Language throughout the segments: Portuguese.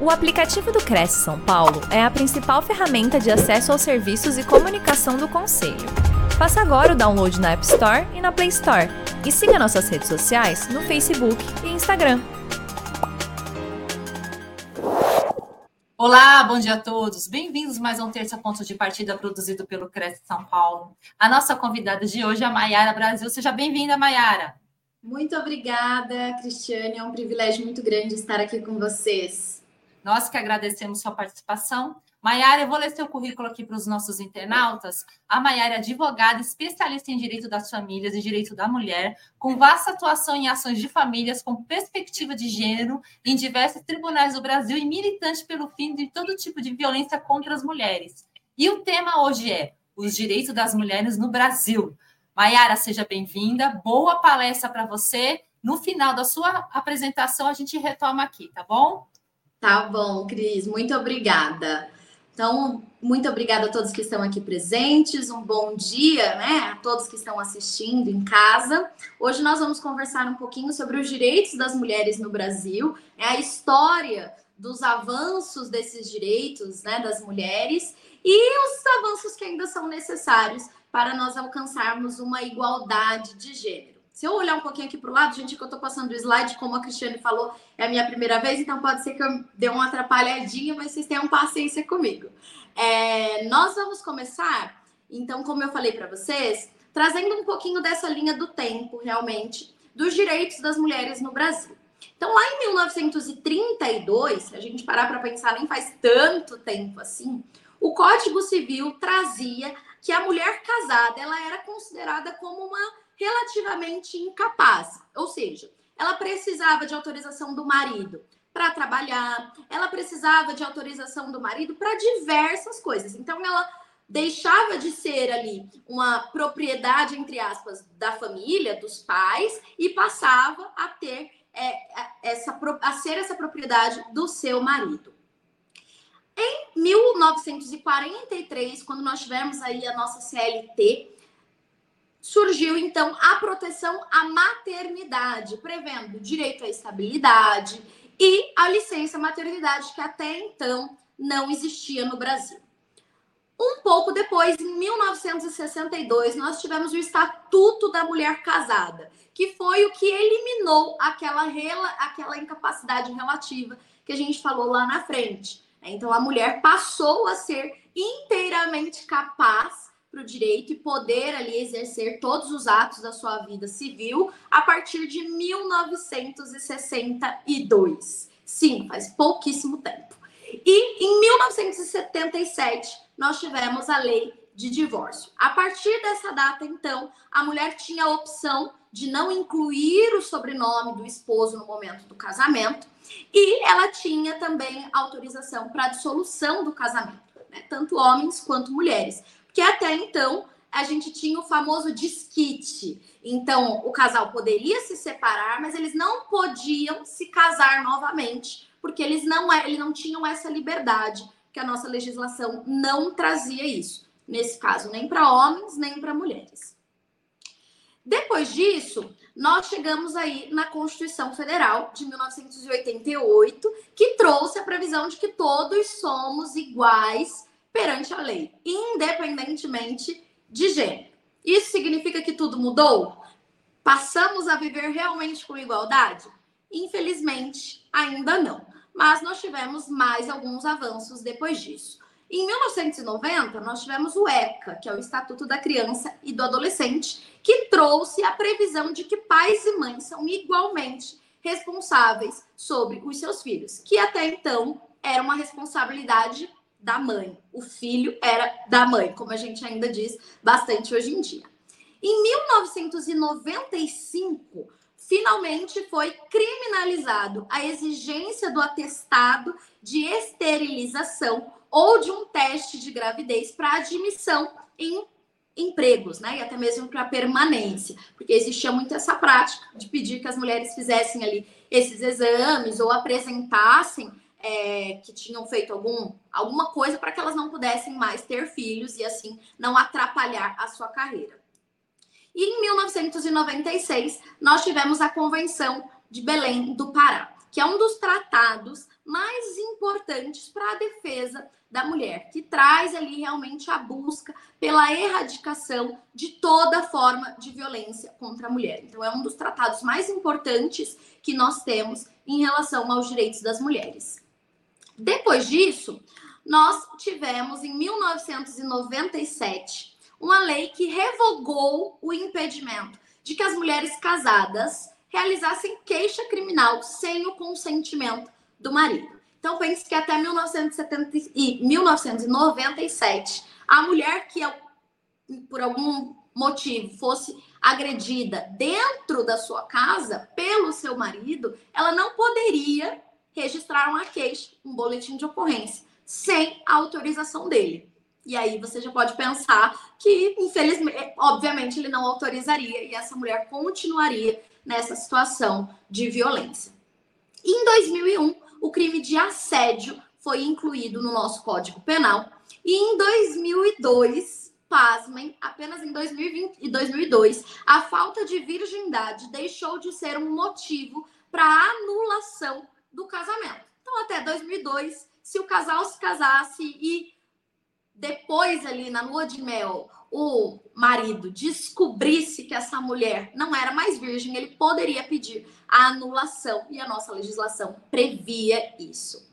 O aplicativo do Cresce São Paulo é a principal ferramenta de acesso aos serviços e comunicação do Conselho. Faça agora o download na App Store e na Play Store. E siga nossas redes sociais no Facebook e Instagram. Olá, bom dia a todos. Bem-vindos mais a um Terça Ponto de Partida produzido pelo Cresce São Paulo. A nossa convidada de hoje é a Maiara Brasil. Seja bem-vinda, Maiara. Muito obrigada, Cristiane. É um privilégio muito grande estar aqui com vocês. Nós que agradecemos sua participação. Maiara, eu vou ler seu currículo aqui para os nossos internautas. A Maiara é advogada, especialista em direito das famílias e direito da mulher, com vasta atuação em ações de famílias com perspectiva de gênero em diversos tribunais do Brasil e militante pelo fim de todo tipo de violência contra as mulheres. E o tema hoje é os direitos das mulheres no Brasil. Maiara, seja bem-vinda. Boa palestra para você. No final da sua apresentação, a gente retoma aqui, tá bom? Tá bom, Cris, muito obrigada. Então, muito obrigada a todos que estão aqui presentes. Um bom dia, né, a todos que estão assistindo em casa. Hoje nós vamos conversar um pouquinho sobre os direitos das mulheres no Brasil, é a história dos avanços desses direitos, né, das mulheres e os avanços que ainda são necessários para nós alcançarmos uma igualdade de gênero. Se eu olhar um pouquinho aqui para o lado, gente, que eu estou passando o slide, como a Cristiane falou, é a minha primeira vez, então pode ser que eu dê uma atrapalhadinha, mas vocês tenham paciência comigo. É, nós vamos começar, então, como eu falei para vocês, trazendo um pouquinho dessa linha do tempo, realmente, dos direitos das mulheres no Brasil. Então, lá em 1932, se a gente parar para pensar, nem faz tanto tempo assim, o Código Civil trazia que a mulher casada ela era considerada como uma relativamente incapaz, ou seja, ela precisava de autorização do marido para trabalhar, ela precisava de autorização do marido para diversas coisas. Então ela deixava de ser ali uma propriedade entre aspas da família, dos pais e passava a ter é, essa a ser essa propriedade do seu marido. Em 1943, quando nós tivemos aí a nossa CLT, surgiu então a proteção à maternidade, prevendo direito à estabilidade e a licença maternidade, que até então não existia no Brasil. Um pouco depois, em 1962, nós tivemos o Estatuto da Mulher Casada, que foi o que eliminou aquela, rela, aquela incapacidade relativa que a gente falou lá na frente. Então, a mulher passou a ser inteiramente capaz para o direito e poder ali exercer todos os atos da sua vida civil a partir de 1962. Sim, faz pouquíssimo tempo. E em 1977 nós tivemos a lei de divórcio. A partir dessa data, então, a mulher tinha a opção de não incluir o sobrenome do esposo no momento do casamento e ela tinha também autorização para dissolução do casamento, né? tanto homens quanto mulheres que até então a gente tinha o famoso disquite. Então, o casal poderia se separar, mas eles não podiam se casar novamente, porque eles não, é, eles não tinham essa liberdade, que a nossa legislação não trazia isso. Nesse caso, nem para homens, nem para mulheres. Depois disso, nós chegamos aí na Constituição Federal de 1988, que trouxe a previsão de que todos somos iguais perante a lei, independentemente de gênero. Isso significa que tudo mudou? Passamos a viver realmente com igualdade? Infelizmente, ainda não. Mas nós tivemos mais alguns avanços depois disso. Em 1990, nós tivemos o ECA, que é o Estatuto da Criança e do Adolescente, que trouxe a previsão de que pais e mães são igualmente responsáveis sobre os seus filhos, que até então era uma responsabilidade da mãe. O filho era da mãe, como a gente ainda diz bastante hoje em dia. Em 1995, finalmente foi criminalizado a exigência do atestado de esterilização ou de um teste de gravidez para admissão em empregos, né? E até mesmo para permanência, porque existia muito essa prática de pedir que as mulheres fizessem ali esses exames ou apresentassem é, que tinham feito algum, alguma coisa para que elas não pudessem mais ter filhos e assim não atrapalhar a sua carreira. E em 1996, nós tivemos a Convenção de Belém do Pará, que é um dos tratados mais importantes para a defesa da mulher, que traz ali realmente a busca pela erradicação de toda forma de violência contra a mulher. Então, é um dos tratados mais importantes que nós temos em relação aos direitos das mulheres. Depois disso, nós tivemos em 1997 uma lei que revogou o impedimento de que as mulheres casadas realizassem queixa criminal sem o consentimento do marido. Então, pense que até 1970 e 1997, a mulher que, por algum motivo, fosse agredida dentro da sua casa pelo seu marido, ela não poderia registrar uma queixa, um boletim de ocorrência, sem a autorização dele. E aí você já pode pensar que, infelizmente, obviamente, ele não autorizaria e essa mulher continuaria nessa situação de violência. Em 2001, o crime de assédio foi incluído no nosso Código Penal. E em 2002, pasmem, apenas em 2020 e 2002, a falta de virgindade deixou de ser um motivo para anulação do casamento. Então, até 2002, se o casal se casasse e depois ali na lua de mel o marido descobrisse que essa mulher não era mais virgem, ele poderia pedir a anulação e a nossa legislação previa isso.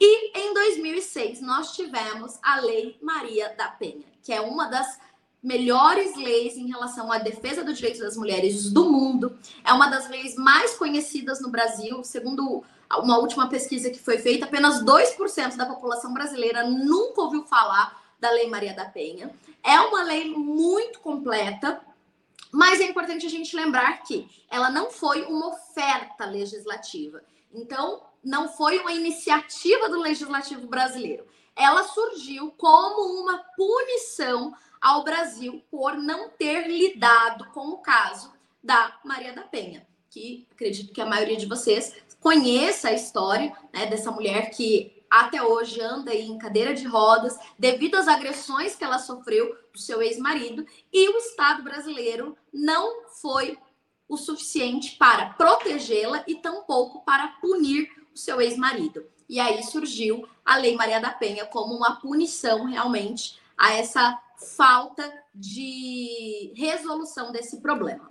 E em 2006 nós tivemos a Lei Maria da Penha, que é uma das melhores leis em relação à defesa dos direitos das mulheres do mundo. É uma das leis mais conhecidas no Brasil, segundo uma última pesquisa que foi feita, apenas 2% da população brasileira nunca ouviu falar da Lei Maria da Penha. É uma lei muito completa, mas é importante a gente lembrar que ela não foi uma oferta legislativa. Então, não foi uma iniciativa do legislativo brasileiro. Ela surgiu como uma punição ao Brasil por não ter lidado com o caso da Maria da Penha, que acredito que a maioria de vocês conheça a história né, dessa mulher que até hoje anda em cadeira de rodas devido às agressões que ela sofreu do seu ex-marido e o Estado brasileiro não foi o suficiente para protegê-la e tampouco para punir o seu ex-marido. E aí surgiu a Lei Maria da Penha como uma punição realmente a essa falta de resolução desse problema.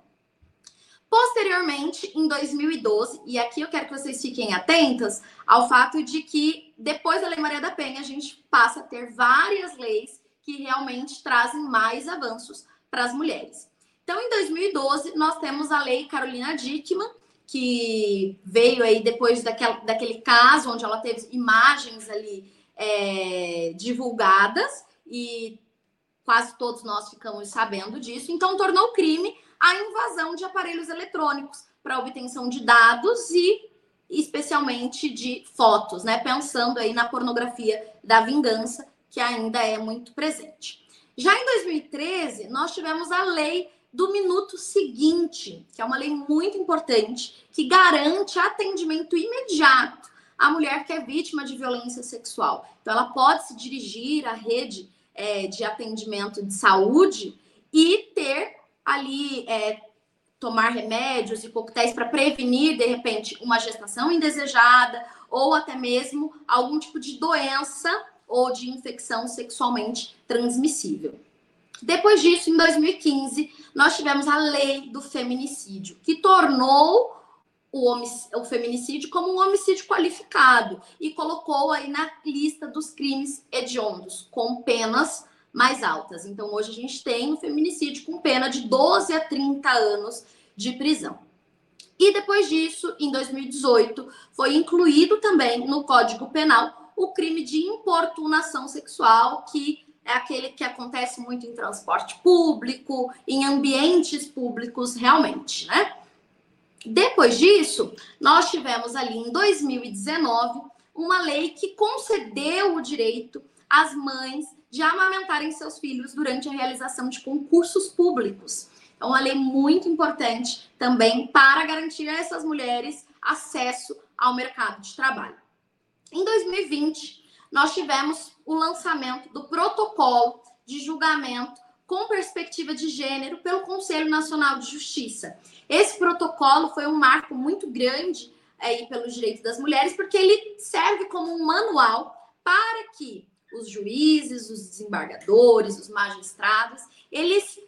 Posteriormente, em 2012, e aqui eu quero que vocês fiquem atentas ao fato de que depois da Lei Maria da Penha, a gente passa a ter várias leis que realmente trazem mais avanços para as mulheres. Então, em 2012, nós temos a Lei Carolina Dickmann, que veio aí depois daquele, daquele caso onde ela teve imagens ali é, divulgadas e quase todos nós ficamos sabendo disso. Então, tornou crime a invasão de aparelhos eletrônicos para obtenção de dados e especialmente de fotos, né? Pensando aí na pornografia da vingança, que ainda é muito presente. Já em 2013, nós tivemos a lei do minuto seguinte, que é uma lei muito importante, que garante atendimento imediato à mulher que é vítima de violência sexual. Então, ela pode se dirigir à rede é, de atendimento de saúde e ter ali é, tomar remédios e coquetéis para prevenir, de repente, uma gestação indesejada ou até mesmo algum tipo de doença ou de infecção sexualmente transmissível. Depois disso, em 2015, nós tivemos a lei do feminicídio, que tornou o, o, feminicídio como um homicídio qualificado e colocou aí na lista dos crimes hediondos, com penas mais altas. Então, hoje a gente tem o feminicídio com pena de 12 a 30 anos de prisão. E depois disso, em 2018, foi incluído também no Código Penal o crime de importunação sexual, que é aquele que acontece muito em transporte público, em ambientes públicos, realmente, né? Depois disso, nós tivemos ali em 2019 uma lei que concedeu o direito às mães de amamentarem seus filhos durante a realização de concursos públicos. É uma lei muito importante também para garantir a essas mulheres acesso ao mercado de trabalho. Em 2020, nós tivemos o lançamento do protocolo de julgamento com perspectiva de gênero pelo Conselho Nacional de Justiça. Esse protocolo foi um marco muito grande aí pelos direitos das mulheres, porque ele serve como um manual para que os juízes, os desembargadores, os magistrados, eles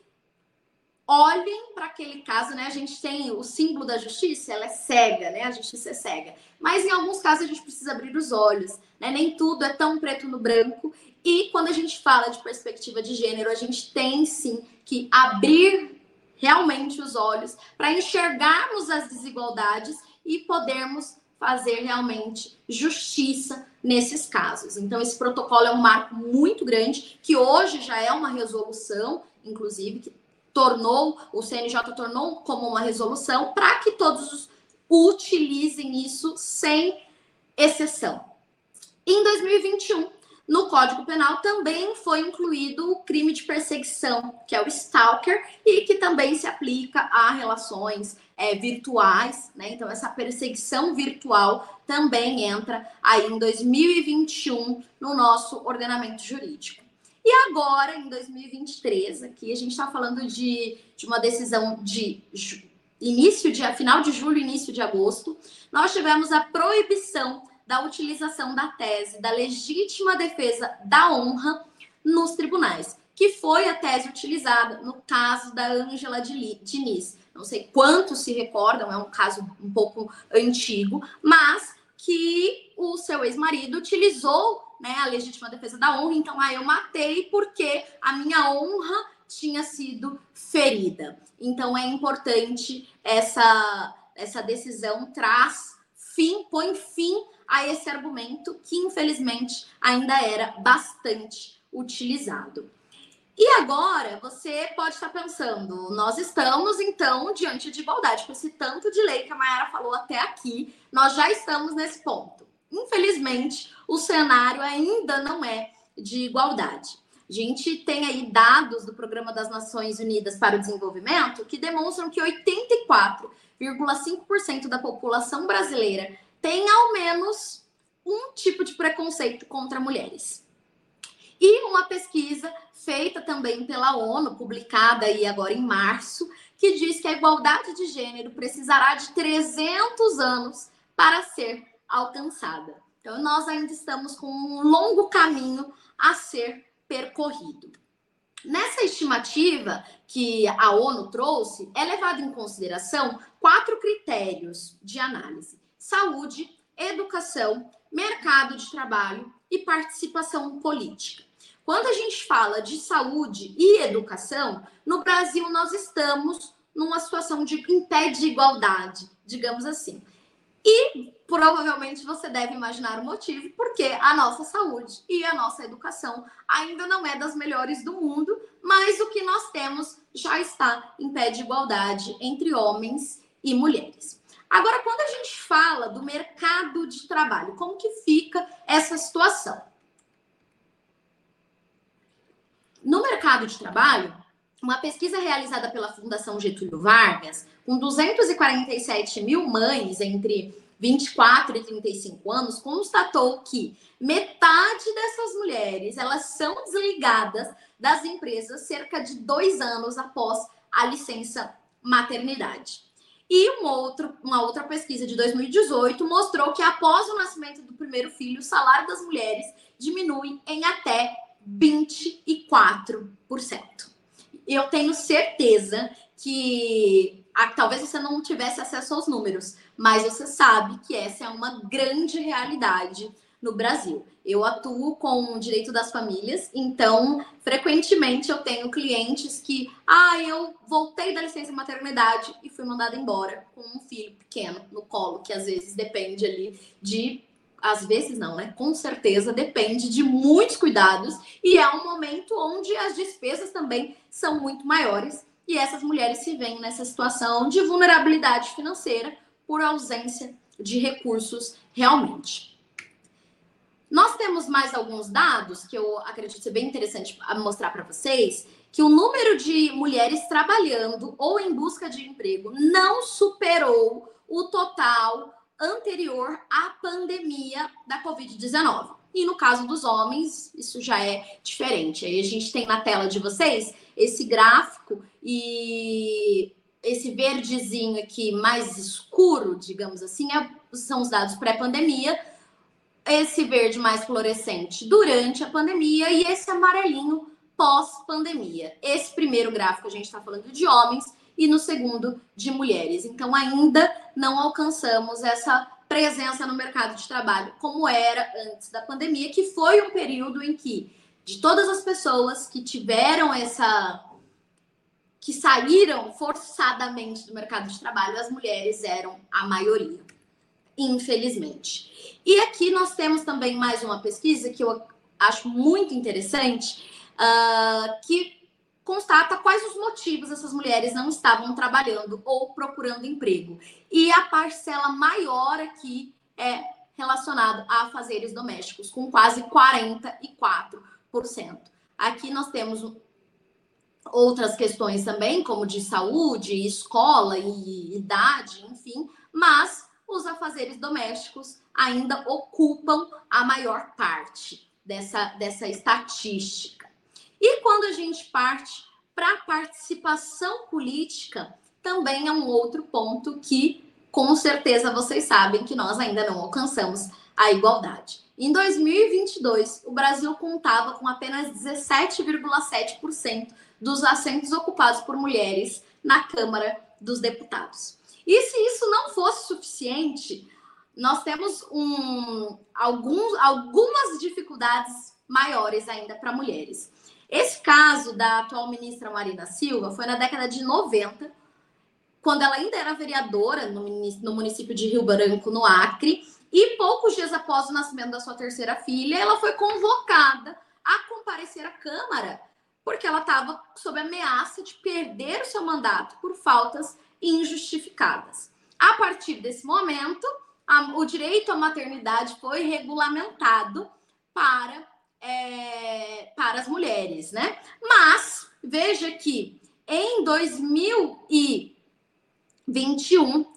olhem para aquele caso, né? A gente tem o símbolo da justiça, ela é cega, né? A justiça é cega. Mas em alguns casos a gente precisa abrir os olhos, né? Nem tudo é tão preto no branco. E quando a gente fala de perspectiva de gênero, a gente tem sim que abrir realmente os olhos para enxergarmos as desigualdades e podermos fazer realmente justiça nesses casos. Então, esse protocolo é um marco muito grande, que hoje já é uma resolução, inclusive, que tornou, o CNJ tornou como uma resolução para que todos utilizem isso sem exceção. Em 2021, no Código Penal também foi incluído o crime de perseguição, que é o stalker, e que também se aplica a relações é, virtuais, né? Então, essa perseguição virtual também entra aí em 2021 no nosso ordenamento jurídico. E agora, em 2023, aqui a gente está falando de, de uma decisão de início de final de julho, início de agosto, nós tivemos a proibição da utilização da tese da legítima defesa da honra nos tribunais, que foi a tese utilizada no caso da Ângela Diniz não sei quantos se recordam, é um caso um pouco antigo, mas que o seu ex-marido utilizou né, a legítima defesa da honra, então ah, eu matei porque a minha honra tinha sido ferida. Então é importante essa essa decisão traz fim, põe fim a esse argumento que infelizmente ainda era bastante utilizado. E agora você pode estar pensando, nós estamos então diante de igualdade, com esse tanto de lei que a Mayara falou até aqui, nós já estamos nesse ponto. Infelizmente, o cenário ainda não é de igualdade. A gente tem aí dados do Programa das Nações Unidas para o Desenvolvimento que demonstram que 84,5% da população brasileira tem ao menos um tipo de preconceito contra mulheres. E uma pesquisa feita também pela ONU, publicada aí agora em março, que diz que a igualdade de gênero precisará de 300 anos para ser alcançada. Então, nós ainda estamos com um longo caminho a ser percorrido. Nessa estimativa que a ONU trouxe, é levado em consideração quatro critérios de análise: saúde, educação, mercado de trabalho e participação política. Quando a gente fala de saúde e educação, no Brasil nós estamos numa situação de em pé de igualdade, digamos assim. E provavelmente você deve imaginar o motivo, porque a nossa saúde e a nossa educação ainda não é das melhores do mundo, mas o que nós temos já está em pé de igualdade entre homens e mulheres. Agora, quando a gente fala do mercado de trabalho, como que fica essa situação? No mercado de trabalho, uma pesquisa realizada pela Fundação Getúlio Vargas, com 247 mil mães entre 24 e 35 anos, constatou que metade dessas mulheres elas são desligadas das empresas cerca de dois anos após a licença maternidade. E um outro, uma outra pesquisa de 2018 mostrou que após o nascimento do primeiro filho, o salário das mulheres diminui em até 24%. Eu tenho certeza que talvez você não tivesse acesso aos números, mas você sabe que essa é uma grande realidade no Brasil. Eu atuo com o direito das famílias, então frequentemente eu tenho clientes que, ah, eu voltei da licença maternidade e fui mandada embora com um filho pequeno no colo, que às vezes depende ali de às vezes não, né? Com certeza depende de muitos cuidados e é um momento onde as despesas também são muito maiores e essas mulheres se veem nessa situação de vulnerabilidade financeira por ausência de recursos realmente. Nós temos mais alguns dados que eu acredito ser bem interessante mostrar para vocês, que o número de mulheres trabalhando ou em busca de emprego não superou o total anterior à pandemia da Covid-19. E no caso dos homens, isso já é diferente. Aí a gente tem na tela de vocês esse gráfico e esse verdezinho aqui mais escuro, digamos assim, é, são os dados pré-pandemia. Esse verde mais fluorescente durante a pandemia e esse amarelinho pós-pandemia. Esse primeiro gráfico a gente está falando de homens e no segundo de mulheres. Então ainda não alcançamos essa presença no mercado de trabalho como era antes da pandemia, que foi um período em que de todas as pessoas que tiveram essa que saíram forçadamente do mercado de trabalho, as mulheres eram a maioria, infelizmente. E aqui nós temos também mais uma pesquisa que eu acho muito interessante, uh, que constata quais os motivos essas mulheres não estavam trabalhando ou procurando emprego. E a parcela maior aqui é relacionado a fazeres domésticos, com quase 44%. Aqui nós temos outras questões também, como de saúde, escola e idade, enfim, mas os afazeres domésticos ainda ocupam a maior parte dessa, dessa estatística. E quando a gente parte para a participação política, também é um outro ponto que, com certeza, vocês sabem que nós ainda não alcançamos a igualdade. Em 2022, o Brasil contava com apenas 17,7% dos assentos ocupados por mulheres na Câmara dos Deputados. E se isso não fosse suficiente, nós temos um, alguns, algumas dificuldades maiores ainda para mulheres. Esse caso da atual ministra Marina Silva foi na década de 90, quando ela ainda era vereadora no, no município de Rio Branco, no Acre, e poucos dias após o nascimento da sua terceira filha, ela foi convocada a comparecer à Câmara porque ela estava sob ameaça de perder o seu mandato por faltas injustificadas. A partir desse momento, a, o direito à maternidade foi regulamentado para, é, para as mulheres, né? Mas veja que em 2021,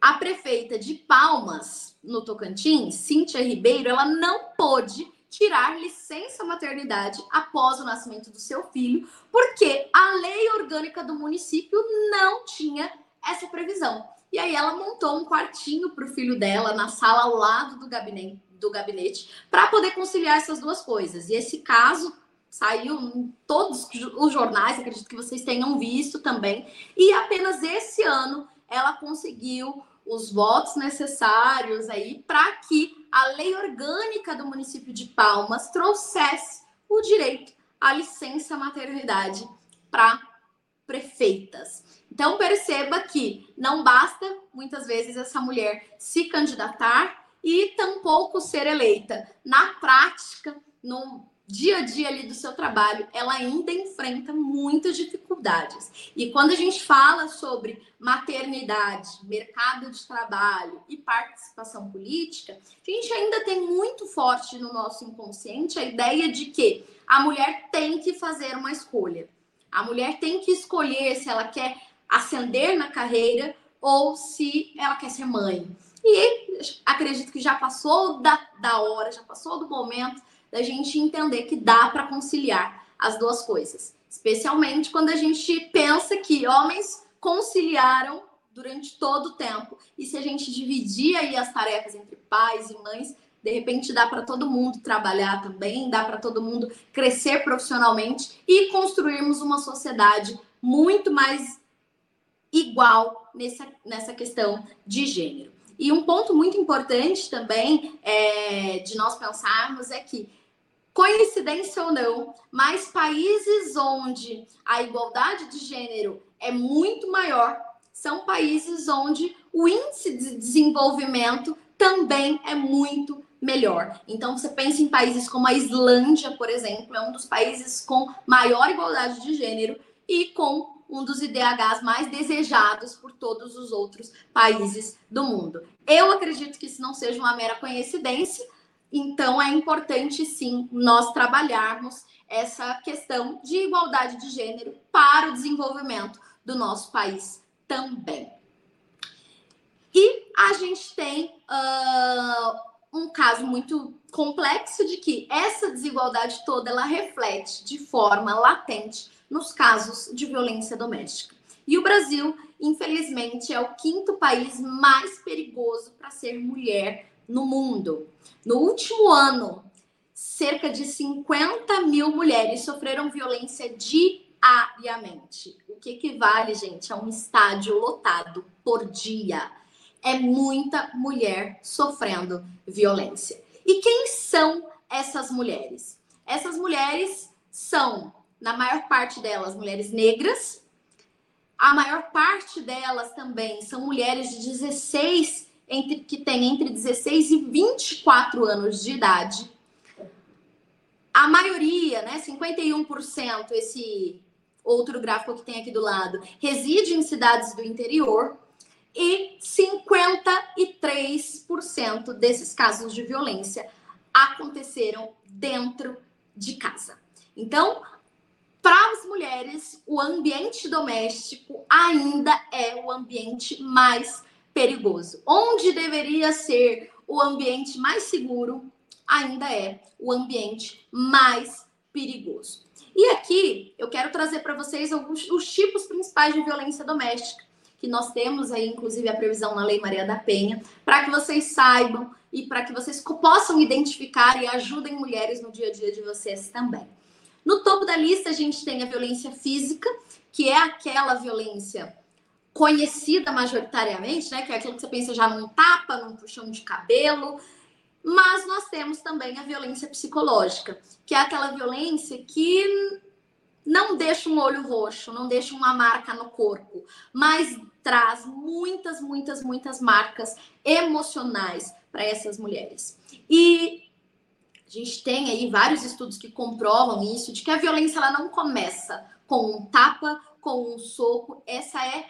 a prefeita de Palmas, no Tocantins, Cíntia Ribeiro, ela não pôde tirar licença maternidade após o nascimento do seu filho, porque a lei orgânica do município não tinha essa previsão. E aí ela montou um quartinho para o filho dela na sala ao lado do gabinete, do gabinete para poder conciliar essas duas coisas. E esse caso saiu em todos os jornais, acredito que vocês tenham visto também. E apenas esse ano ela conseguiu os votos necessários aí para que a lei orgânica do município de Palmas trouxesse o direito à licença maternidade para prefeitas. Então perceba que não basta muitas vezes essa mulher se candidatar e tampouco ser eleita. Na prática, no dia a dia ali do seu trabalho, ela ainda enfrenta muitas dificuldades. E quando a gente fala sobre maternidade, mercado de trabalho e participação política, a gente ainda tem muito forte no nosso inconsciente a ideia de que a mulher tem que fazer uma escolha. A mulher tem que escolher se ela quer ascender na carreira ou se ela quer ser mãe. E acredito que já passou da, da hora, já passou do momento da gente entender que dá para conciliar as duas coisas. Especialmente quando a gente pensa que homens conciliaram durante todo o tempo. E se a gente dividir aí as tarefas entre pais e mães, de repente dá para todo mundo trabalhar também, dá para todo mundo crescer profissionalmente e construirmos uma sociedade muito mais igual nessa, nessa questão de gênero. E um ponto muito importante também é, de nós pensarmos é que Coincidência ou não, mas países onde a igualdade de gênero é muito maior são países onde o índice de desenvolvimento também é muito melhor. Então, você pensa em países como a Islândia, por exemplo, é um dos países com maior igualdade de gênero e com um dos IDHs mais desejados por todos os outros países do mundo. Eu acredito que isso não seja uma mera coincidência, então, é importante sim nós trabalharmos essa questão de igualdade de gênero para o desenvolvimento do nosso país também. E a gente tem uh, um caso muito complexo de que essa desigualdade toda ela reflete de forma latente nos casos de violência doméstica. E o Brasil infelizmente, é o quinto país mais perigoso para ser mulher no mundo. No último ano, cerca de 50 mil mulheres sofreram violência diariamente. O que equivale, gente, a um estádio lotado por dia. É muita mulher sofrendo violência. E quem são essas mulheres? Essas mulheres são, na maior parte delas, mulheres negras. A maior parte delas também são mulheres de 16 entre, que têm entre 16 e 24 anos de idade. A maioria, né, 51%, esse outro gráfico que tem aqui do lado, reside em cidades do interior e 53% desses casos de violência aconteceram dentro de casa. Então, para as mulheres, o ambiente doméstico ainda é o ambiente mais perigoso. Onde deveria ser o ambiente mais seguro, ainda é o ambiente mais perigoso. E aqui eu quero trazer para vocês alguns os tipos principais de violência doméstica que nós temos aí, inclusive a previsão na Lei Maria da Penha, para que vocês saibam e para que vocês possam identificar e ajudem mulheres no dia a dia de vocês também. No topo da lista a gente tem a violência física, que é aquela violência conhecida majoritariamente, né? Que é aquilo que você pensa já num tapa, num puxão de cabelo. Mas nós temos também a violência psicológica, que é aquela violência que não deixa um olho roxo, não deixa uma marca no corpo, mas traz muitas, muitas, muitas marcas emocionais para essas mulheres. E a gente tem aí vários estudos que comprovam isso, de que a violência ela não começa com um tapa, com um soco. Essa é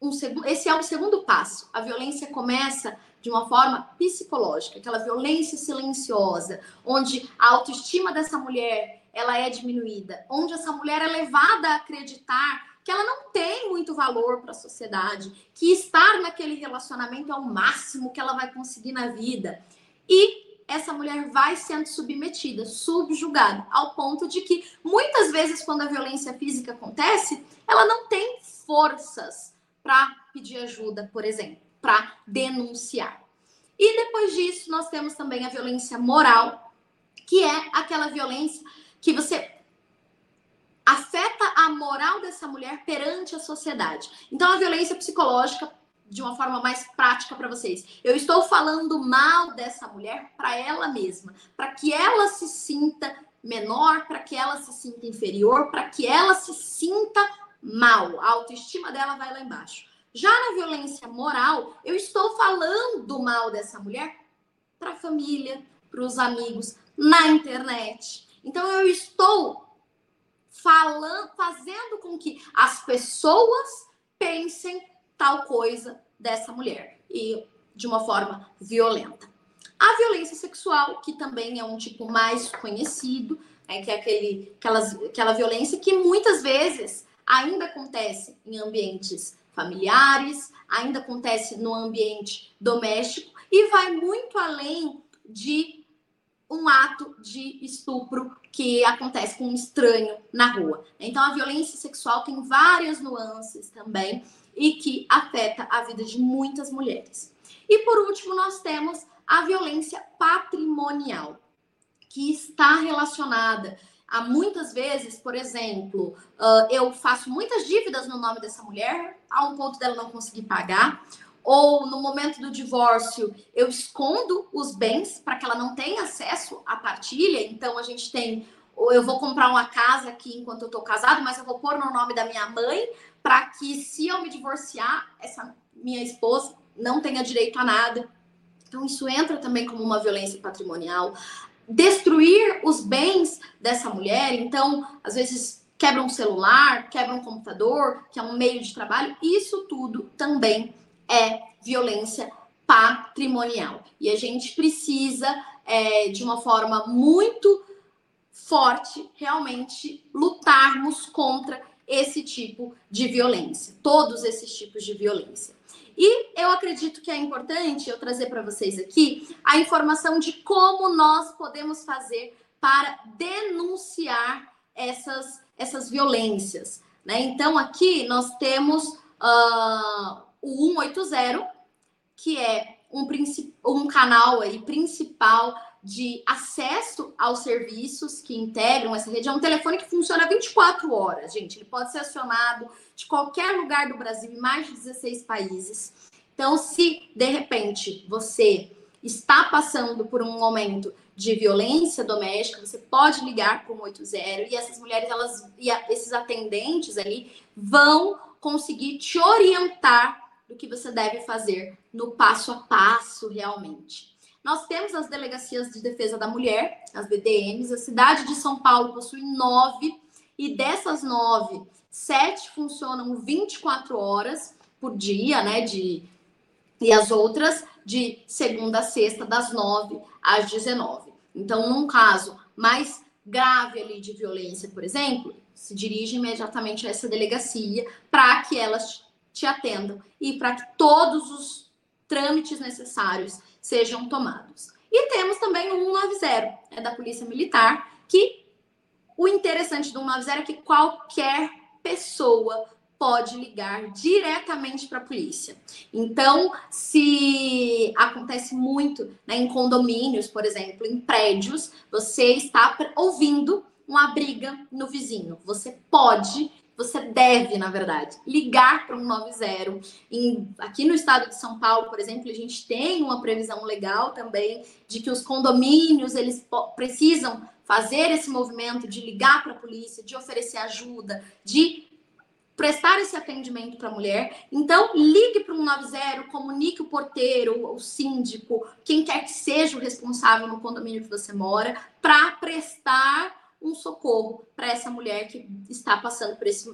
um segundo, esse é o segundo passo. A violência começa de uma forma psicológica, aquela violência silenciosa, onde a autoestima dessa mulher ela é diminuída, onde essa mulher é levada a acreditar que ela não tem muito valor para a sociedade, que estar naquele relacionamento é o máximo que ela vai conseguir na vida. E essa mulher vai sendo submetida, subjugada, ao ponto de que muitas vezes quando a violência física acontece, ela não tem forças para pedir ajuda, por exemplo, para denunciar. E depois disso, nós temos também a violência moral, que é aquela violência que você afeta a moral dessa mulher perante a sociedade. Então, a violência psicológica, de uma forma mais prática para vocês. Eu estou falando mal dessa mulher para ela mesma, para que ela se sinta menor, para que ela se sinta inferior, para que ela se sinta mal, a autoestima dela vai lá embaixo. Já na violência moral, eu estou falando mal dessa mulher para a família, para os amigos, na internet. Então eu estou falando, fazendo com que as pessoas pensem tal coisa dessa mulher e de uma forma violenta. A violência sexual, que também é um tipo mais conhecido, é que é aquele, aquelas, aquela violência que muitas vezes ainda acontece em ambientes familiares, ainda acontece no ambiente doméstico e vai muito além de um ato de estupro que acontece com um estranho na rua. Então, a violência sexual tem várias nuances também e que afeta a vida de muitas mulheres. E por último, nós temos a violência patrimonial, que está relacionada Há muitas vezes, por exemplo, uh, eu faço muitas dívidas no nome dessa mulher, a um ponto dela não conseguir pagar, ou no momento do divórcio eu escondo os bens para que ela não tenha acesso à partilha. Então a gente tem, ou eu vou comprar uma casa aqui enquanto eu estou casado, mas eu vou pôr no nome da minha mãe para que se eu me divorciar, essa minha esposa não tenha direito a nada. Então, isso entra também como uma violência patrimonial destruir os bens dessa mulher. Então, às vezes, quebra um celular, quebra um computador, que é um meio de trabalho. Isso tudo também é violência patrimonial. E a gente precisa, é, de uma forma muito forte, realmente lutarmos contra esse tipo de violência, todos esses tipos de violência. E eu acredito que é importante eu trazer para vocês aqui a informação de como nós podemos fazer para denunciar essas, essas violências. Né? Então, aqui nós temos uh, o 180, que é um, um canal aí principal de acesso aos serviços que integram essa rede. É um telefone que funciona 24 horas, gente. Ele pode ser acionado de qualquer lugar do Brasil, em mais de 16 países. Então, se de repente você está passando por um momento de violência doméstica, você pode ligar para o 180 e essas mulheres, elas e esses atendentes ali vão conseguir te orientar do que você deve fazer no passo a passo realmente. Nós temos as delegacias de defesa da mulher, as BDMs. A cidade de São Paulo possui nove, e dessas nove, sete funcionam 24 horas por dia, né? De, e as outras de segunda a sexta, das nove às 19. Então, num caso mais grave ali de violência, por exemplo, se dirige imediatamente a essa delegacia para que elas te atendam e para que todos os trâmites necessários sejam tomados. E temos também o 190, é da Polícia Militar, que o interessante do 190 é que qualquer pessoa pode ligar diretamente para a polícia. Então, se acontece muito né, em condomínios, por exemplo, em prédios, você está ouvindo uma briga no vizinho. Você pode você deve, na verdade, ligar para um 90. Em, aqui no estado de São Paulo, por exemplo, a gente tem uma previsão legal também de que os condomínios eles precisam fazer esse movimento de ligar para a polícia, de oferecer ajuda, de prestar esse atendimento para a mulher. Então, ligue para um 90, comunique o porteiro, o síndico, quem quer que seja o responsável no condomínio que você mora, para prestar um socorro para essa mulher que está passando por esse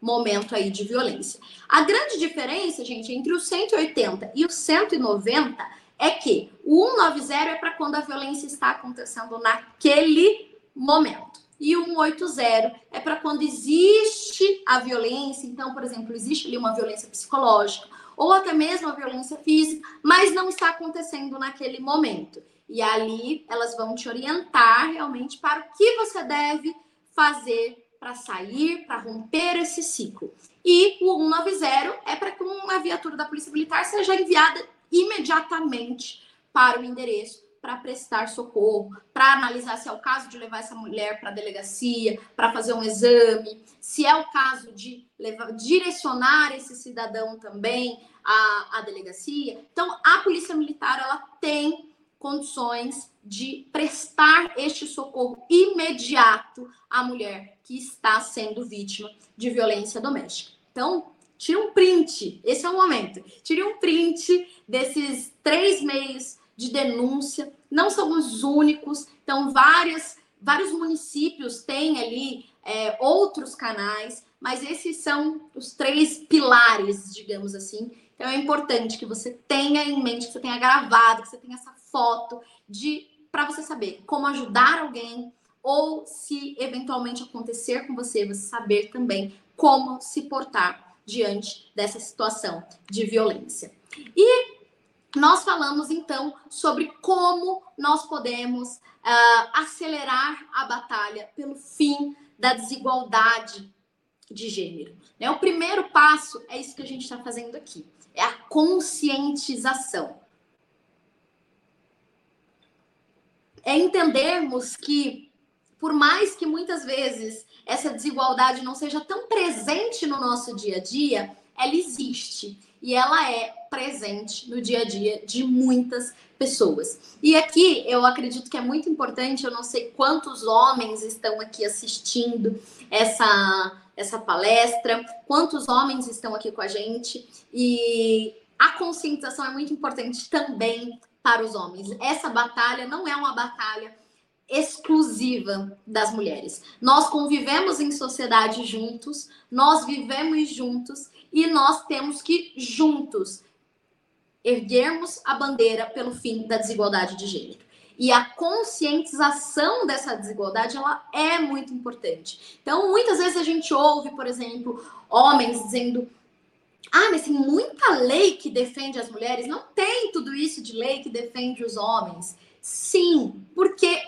momento aí de violência. A grande diferença, gente, entre o 180 e o 190 é que o 190 é para quando a violência está acontecendo naquele momento. E o 180 é para quando existe a violência, então, por exemplo, existe ali uma violência psicológica ou até mesmo a violência física, mas não está acontecendo naquele momento. E ali elas vão te orientar realmente para o que você deve fazer para sair, para romper esse ciclo. E o 190 é para que uma viatura da Polícia Militar seja enviada imediatamente para o endereço para prestar socorro, para analisar se é o caso de levar essa mulher para a delegacia, para fazer um exame, se é o caso de levar, direcionar esse cidadão também à, à delegacia. Então, a Polícia Militar ela tem condições de prestar este socorro imediato à mulher que está sendo vítima de violência doméstica. Então, tire um print, esse é o momento. Tire um print desses três meios de denúncia, não são os únicos, então várias, vários municípios têm ali é, outros canais, mas esses são os três pilares, digamos assim. Então é importante que você tenha em mente, que você tenha gravado, que você tenha essa foto de para você saber como ajudar alguém ou se eventualmente acontecer com você, você saber também como se portar diante dessa situação de violência. E nós falamos então sobre como nós podemos uh, acelerar a batalha pelo fim da desigualdade de gênero. Né? O primeiro passo é isso que a gente está fazendo aqui, é a conscientização. é entendermos que, por mais que muitas vezes essa desigualdade não seja tão presente no nosso dia a dia, ela existe e ela é presente no dia a dia de muitas pessoas. E aqui eu acredito que é muito importante, eu não sei quantos homens estão aqui assistindo essa essa palestra, quantos homens estão aqui com a gente e a conscientização é muito importante também para os homens. Essa batalha não é uma batalha exclusiva das mulheres. Nós convivemos em sociedade juntos, nós vivemos juntos e nós temos que juntos erguermos a bandeira pelo fim da desigualdade de gênero. E a conscientização dessa desigualdade ela é muito importante. Então, muitas vezes a gente ouve, por exemplo, homens dizendo ah, mas tem muita lei que defende as mulheres. Não tem tudo isso de lei que defende os homens. Sim, porque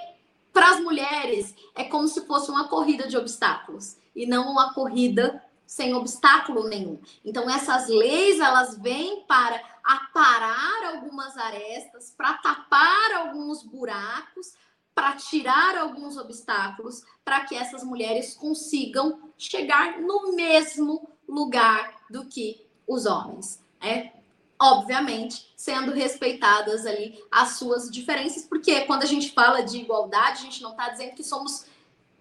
para as mulheres é como se fosse uma corrida de obstáculos e não uma corrida sem obstáculo nenhum. Então essas leis elas vêm para aparar algumas arestas, para tapar alguns buracos, para tirar alguns obstáculos, para que essas mulheres consigam chegar no mesmo lugar do que os homens. É, obviamente, sendo respeitadas ali as suas diferenças, porque quando a gente fala de igualdade, a gente não está dizendo que somos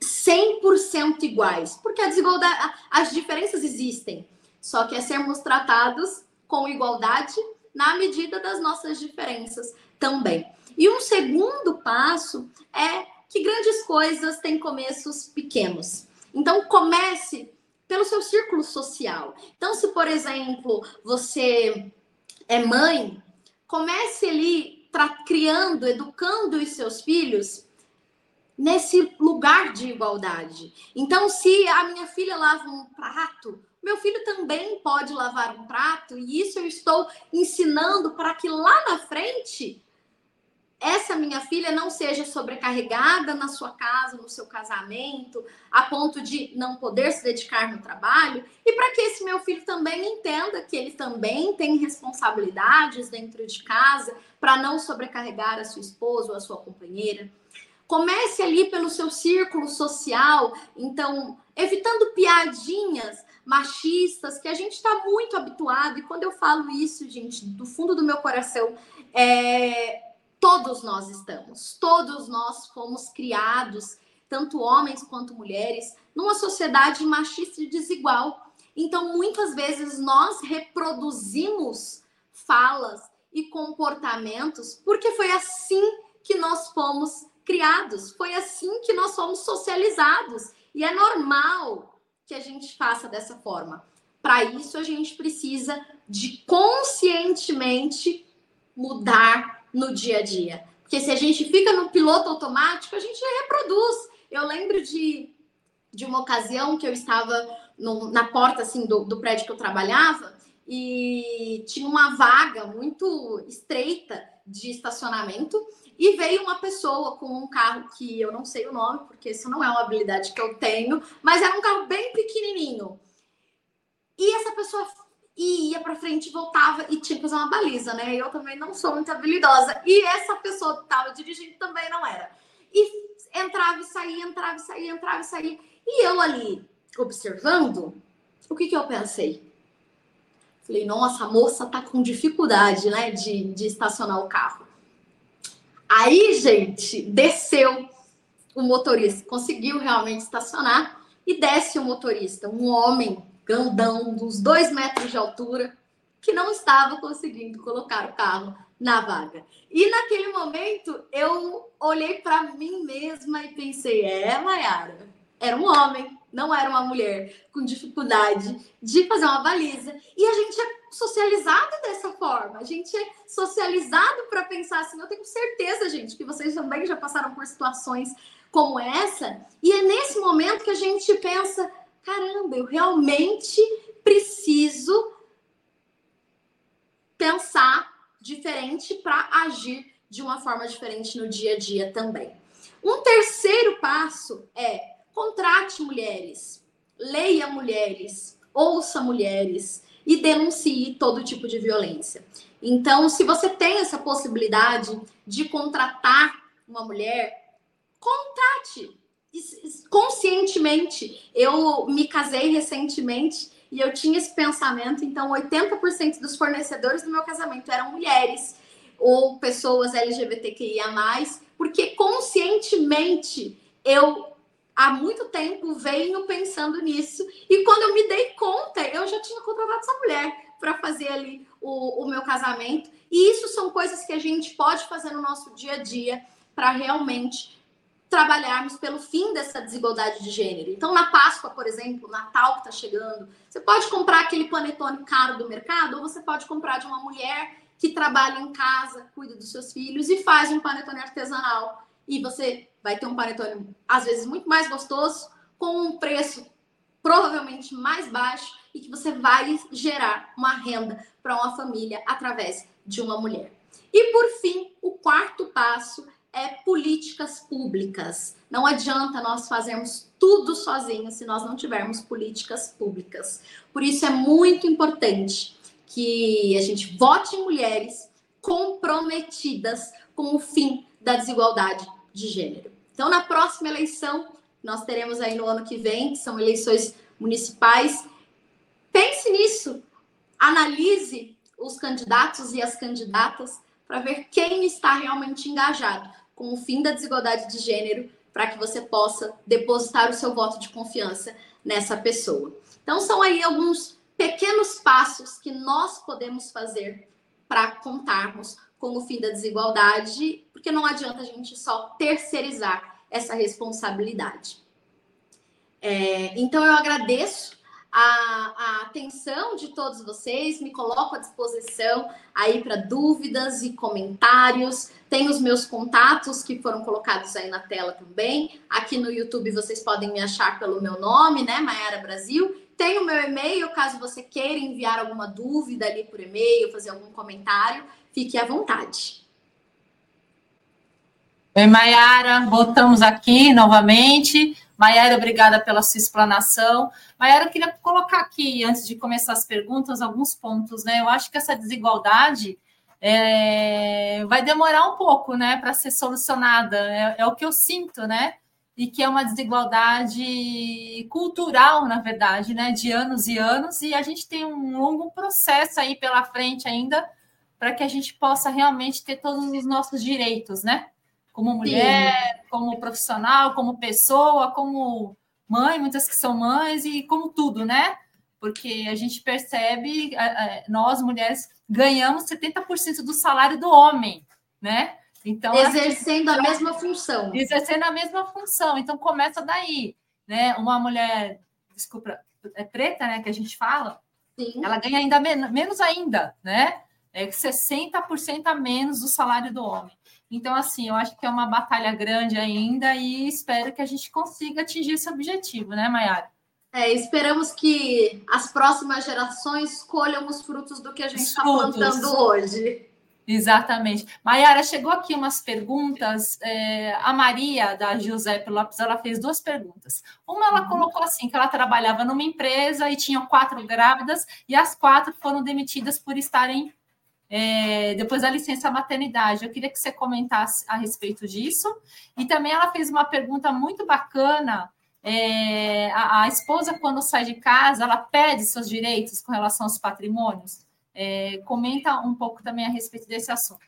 100% iguais, porque a desigualdade, as diferenças existem, só que é sermos tratados com igualdade na medida das nossas diferenças também. E um segundo passo é que grandes coisas têm começos pequenos. Então comece pelo seu círculo social. Então, se por exemplo você é mãe, comece ali criando, educando os seus filhos nesse lugar de igualdade. Então, se a minha filha lava um prato, meu filho também pode lavar um prato, e isso eu estou ensinando para que lá na frente essa minha filha não seja sobrecarregada na sua casa, no seu casamento, a ponto de não poder se dedicar no trabalho, e para que esse meu filho também entenda que ele também tem responsabilidades dentro de casa para não sobrecarregar a sua esposa ou a sua companheira. Comece ali pelo seu círculo social, então, evitando piadinhas machistas que a gente está muito habituado, e quando eu falo isso, gente, do fundo do meu coração, é, todos nós estamos, todos nós fomos criados, tanto homens quanto mulheres, numa sociedade machista e desigual. Então, muitas vezes nós reproduzimos falas e comportamentos porque foi assim que nós fomos criados, foi assim que nós somos socializados. E é normal que a gente faça dessa forma. Para isso, a gente precisa de conscientemente mudar no dia a dia. Porque se a gente fica no piloto automático, a gente reproduz. Eu lembro de, de uma ocasião que eu estava no, na porta assim do, do prédio que eu trabalhava e tinha uma vaga muito estreita de estacionamento e veio uma pessoa com um carro que eu não sei o nome, porque isso não é uma habilidade que eu tenho, mas era um carro bem pequenininho. E essa pessoa ia para frente voltava e tinha que fazer uma baliza, né? Eu também não sou muito habilidosa. E essa pessoa que estava dirigindo também não era. E entrava e saía, entrava e saía, entrava e saía. E eu ali observando, o que, que eu pensei? Falei, nossa, a moça tá com dificuldade, né, de, de estacionar o carro. Aí, gente, desceu o motorista, conseguiu realmente estacionar e desce o motorista, um homem grandão, uns dois metros de altura, que não estava conseguindo colocar o carro na vaga. E naquele momento eu olhei para mim mesma e pensei: é, Mayara, era um homem, não era uma mulher com dificuldade de fazer uma baliza. E a gente é socializado dessa forma, a gente é socializado para pensar assim. Eu tenho certeza, gente, que vocês também já passaram por situações como essa. E é nesse momento que a gente pensa: caramba, eu realmente preciso pensar diferente para agir de uma forma diferente no dia a dia também. Um terceiro passo é contrate mulheres, leia mulheres, ouça mulheres e denuncie todo tipo de violência. Então, se você tem essa possibilidade de contratar uma mulher, contate conscientemente. Eu me casei recentemente e eu tinha esse pensamento, então 80% dos fornecedores do meu casamento eram mulheres ou pessoas LGBTQIA+, porque conscientemente eu há muito tempo venho pensando nisso e quando eu me dei conta, eu já tinha contratado essa mulher para fazer ali o, o meu casamento. E isso são coisas que a gente pode fazer no nosso dia a dia para realmente trabalharmos pelo fim dessa desigualdade de gênero. Então, na Páscoa, por exemplo, Natal que está chegando, você pode comprar aquele panetone caro do mercado ou você pode comprar de uma mulher que trabalha em casa, cuida dos seus filhos e faz um panetone artesanal. E você vai ter um panetone, às vezes, muito mais gostoso, com um preço provavelmente mais baixo e que você vai gerar uma renda para uma família através de uma mulher. E por fim, o quarto passo é políticas públicas. Não adianta nós fazermos tudo sozinhos se nós não tivermos políticas públicas. Por isso é muito importante que a gente vote em mulheres comprometidas com o fim da desigualdade de gênero. Então, na próxima eleição, nós teremos aí no ano que vem, que são eleições municipais, pense nisso, analise os candidatos e as candidatas para ver quem está realmente engajado com o fim da desigualdade de gênero, para que você possa depositar o seu voto de confiança nessa pessoa. Então, são aí alguns pequenos passos que nós podemos fazer para contarmos com o fim da desigualdade, porque não adianta a gente só terceirizar essa responsabilidade. É, então, eu agradeço a, a, atenção de todos vocês, me coloco à disposição aí para dúvidas e comentários. Tem os meus contatos que foram colocados aí na tela também. Aqui no YouTube vocês podem me achar pelo meu nome, né, Maiara Brasil. Tem o meu e-mail, caso você queira enviar alguma dúvida ali por e-mail, fazer algum comentário, fique à vontade. Oi, Maiara, voltamos aqui novamente. Maiara, obrigada pela sua explanação. Maiara, eu queria colocar aqui, antes de começar as perguntas, alguns pontos, né? Eu acho que essa desigualdade é, vai demorar um pouco, né, para ser solucionada. É, é, o que eu sinto, né? E que é uma desigualdade cultural, na verdade, né? De anos e anos, e a gente tem um longo processo aí pela frente ainda para que a gente possa realmente ter todos os nossos direitos, né? como mulher, Sim. como profissional, como pessoa, como mãe, muitas que são mães, e como tudo, né? Porque a gente percebe, nós mulheres ganhamos 70% do salário do homem, né? Então, exercendo a, gente, a mesma função. Exercendo a mesma função. Então começa daí, né? Uma mulher, desculpa, é preta, né? Que a gente fala, Sim. ela ganha ainda menos, menos ainda, né? É 60% a menos do salário do homem. Então, assim, eu acho que é uma batalha grande ainda e espero que a gente consiga atingir esse objetivo, né, Mayara? É, esperamos que as próximas gerações colham os frutos do que a gente está plantando hoje. Exatamente. Mayara, chegou aqui umas perguntas. É, a Maria, da Giuseppe Lopes, ela fez duas perguntas. Uma, ela uhum. colocou assim, que ela trabalhava numa empresa e tinha quatro grávidas, e as quatro foram demitidas por estarem é, depois da licença maternidade. Eu queria que você comentasse a respeito disso. E também ela fez uma pergunta muito bacana. É, a, a, esposa, quando sai de casa, ela pede seus direitos com relação aos patrimônios. É, comenta um pouco também a respeito desse assunto.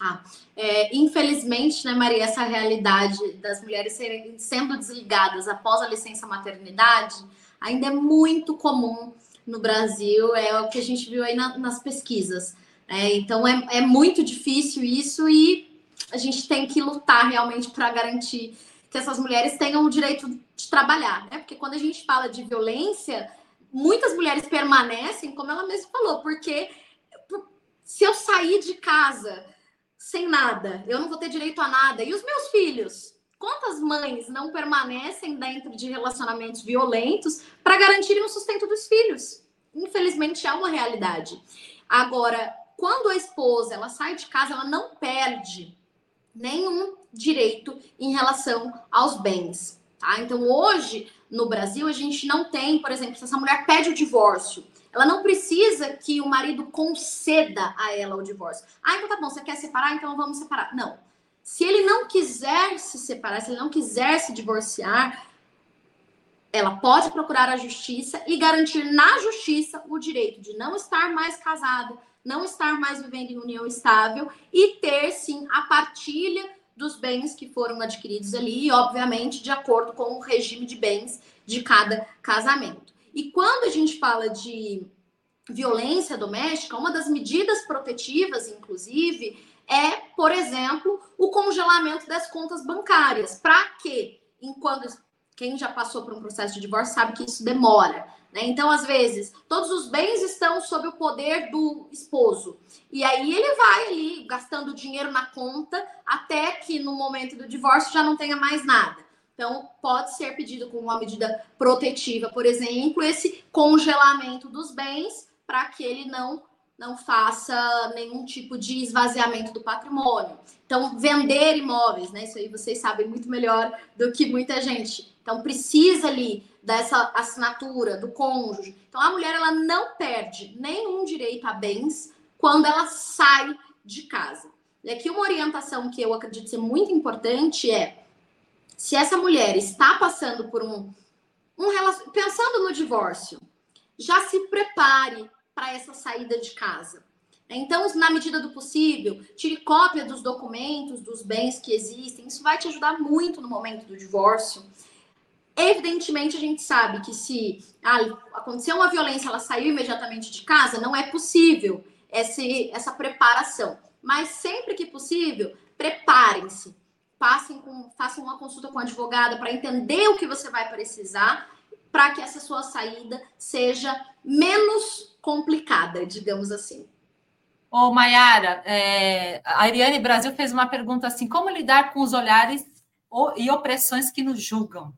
Ah, é, infelizmente, né, Maria, essa realidade das mulheres serem, sendo desligadas após a licença maternidade ainda é muito comum no Brasil, é o que a gente viu aí na, nas pesquisas. É, então é, é muito difícil isso e a gente tem que lutar realmente para garantir que essas mulheres tenham o direito de trabalhar, né? Porque quando a gente fala de violência, muitas mulheres permanecem, como ela mesma falou, porque se eu sair de casa sem nada, eu não vou ter direito a nada. E os meus filhos? Quantas mães não permanecem dentro de relacionamentos violentos para garantirem o sustento dos filhos? Infelizmente é uma realidade. Agora, quando a esposa ela sai de casa, ela não perde nenhum direito em relação aos bens. Tá? Então, hoje, no Brasil, a gente não tem, por exemplo, se essa mulher pede o divórcio, ela não precisa que o marido conceda a ela o divórcio. Ah, então tá bom, você quer separar, então vamos separar. Não. Se ele não quiser se separar, se ele não quiser se divorciar, ela pode procurar a justiça e garantir na justiça o direito de não estar mais casado, não estar mais vivendo em união estável e ter sim a partilha dos bens que foram adquiridos ali, e obviamente de acordo com o regime de bens de cada casamento. E quando a gente fala de violência doméstica, uma das medidas protetivas, inclusive, é, por exemplo, o congelamento das contas bancárias. Para quê? Enquanto quem já passou por um processo de divórcio sabe que isso demora. Né? Então, às vezes, todos os bens estão sob o poder do esposo. E aí ele vai ali gastando dinheiro na conta até que no momento do divórcio já não tenha mais nada. Então, pode ser pedido como uma medida protetiva, por exemplo, esse congelamento dos bens para que ele não não faça nenhum tipo de esvaziamento do patrimônio. Então, vender imóveis, né? Isso aí vocês sabem muito melhor do que muita gente. Então, precisa ali dessa assinatura do cônjuge. Então, a mulher ela não perde nenhum direito a bens quando ela sai de casa. E aqui uma orientação que eu acredito ser muito importante é se essa mulher está passando por um, um pensando no divórcio, já se prepare para essa saída de casa. Então, na medida do possível, tire cópia dos documentos, dos bens que existem. Isso vai te ajudar muito no momento do divórcio. Evidentemente, a gente sabe que se ah, aconteceu uma violência, ela saiu imediatamente de casa, não é possível esse, essa preparação. Mas sempre que possível, preparem-se. Passem com, façam uma consulta com o advogado para entender o que você vai precisar para que essa sua saída seja menos complicada, digamos assim. Ô, Mayara, é, a Ariane Brasil fez uma pergunta assim: como lidar com os olhares e opressões que nos julgam?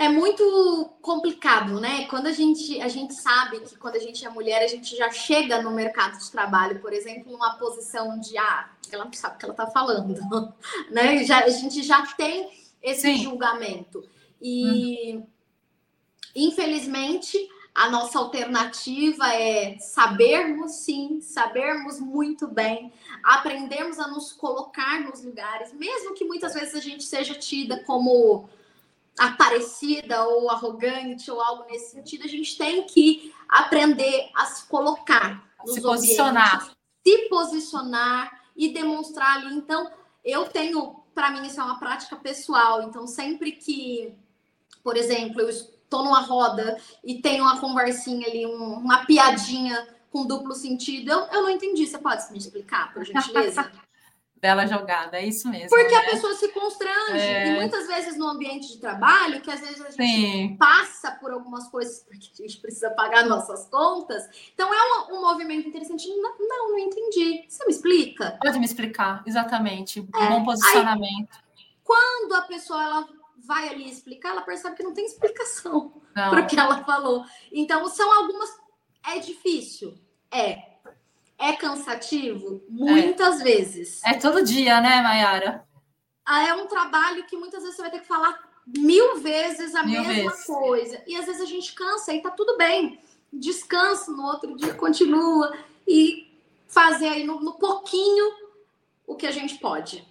É muito complicado, né? Quando a gente, a gente sabe que quando a gente é mulher, a gente já chega no mercado de trabalho, por exemplo, numa posição de ah, ela não sabe o que ela está falando, né? Já, a gente já tem esse Sim. julgamento. E hum. infelizmente a nossa alternativa é sabermos sim, sabermos muito bem, aprendermos a nos colocar nos lugares, mesmo que muitas vezes a gente seja tida como aparecida ou arrogante ou algo nesse sentido, a gente tem que aprender a se colocar nos se posicionar, se posicionar e demonstrar ali. Então, eu tenho, para mim, isso é uma prática pessoal. Então, sempre que, por exemplo, eu estou numa roda e tem uma conversinha ali, um, uma piadinha com duplo sentido, eu, eu não entendi. Você pode me explicar, por gentileza? Bela jogada, é isso mesmo. Porque né? a pessoa se constrange. É... E muitas vezes no ambiente de trabalho, que às vezes a gente Sim. passa por algumas coisas porque a gente precisa pagar nossas contas. Então é um, um movimento interessante. Não, não, não, entendi. Você me explica? Pode me explicar, exatamente. É. Bom posicionamento. Aí, quando a pessoa ela vai ali explicar, ela percebe que não tem explicação para o que ela falou. Então, são algumas. É difícil? É. É cansativo? Muitas é. vezes. É todo dia, né, Mayara? Ah, é um trabalho que muitas vezes você vai ter que falar mil vezes a mil mesma vezes. coisa. E às vezes a gente cansa e tá tudo bem. Descansa no outro dia, continua. E fazer aí no, no pouquinho o que a gente pode.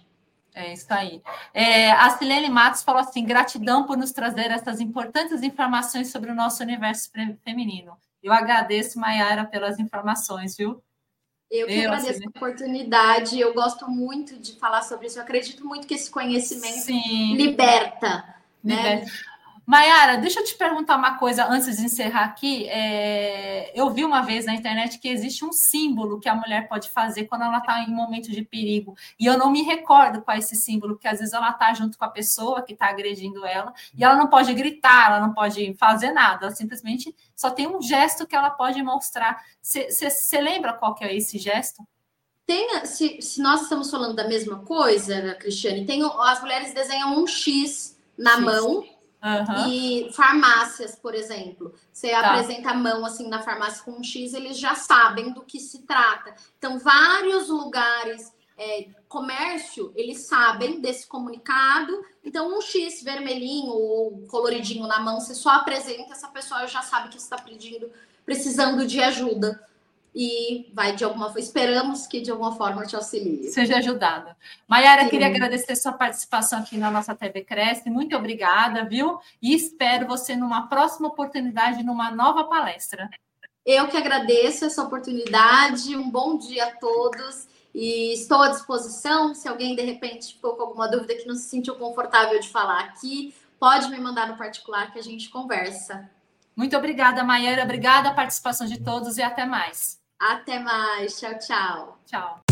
É isso aí. É, a Silene Matos falou assim: gratidão por nos trazer essas importantes informações sobre o nosso universo feminino. Eu agradeço, Mayara, pelas informações, viu? Eu que eu, agradeço assim, a oportunidade. Eu gosto muito de falar sobre isso. Eu acredito muito que esse conhecimento Sim. liberta. Né? Liberta. Mayara, deixa eu te perguntar uma coisa antes de encerrar aqui. É, eu vi uma vez na internet que existe um símbolo que a mulher pode fazer quando ela está em um momento de perigo. E eu não me recordo qual é esse símbolo, porque às vezes ela está junto com a pessoa que está agredindo ela e ela não pode gritar, ela não pode fazer nada, ela simplesmente só tem um gesto que ela pode mostrar. Você lembra qual que é esse gesto? Tem, se, se, nós estamos falando da mesma coisa, Cristiane, tem, as mulheres desenham um X na X. mão Uhum. E farmácias, por exemplo, você tá. apresenta a mão assim na farmácia com um X, eles já sabem do que se trata. Então, vários lugares, é, comércio, eles sabem desse comunicado. Então, um X vermelhinho ou coloridinho na mão, você só apresenta, essa pessoa já sabe que está pedindo, precisando de ajuda e vai de alguma forma, esperamos que de alguma forma te auxilie. Seja ajudada. Maiara, queria agradecer sua participação aqui na nossa TV Cresce, muito obrigada, viu? E espero você numa próxima oportunidade, numa nova palestra. Eu que agradeço essa oportunidade, um bom dia a todos e estou à disposição. Se alguém de repente ficou com alguma dúvida que não se sentiu confortável de falar aqui, pode me mandar no particular que a gente conversa. Muito obrigada, Maiara. Obrigada a participação de todos e até mais. Até mais. Tchau, tchau. Tchau.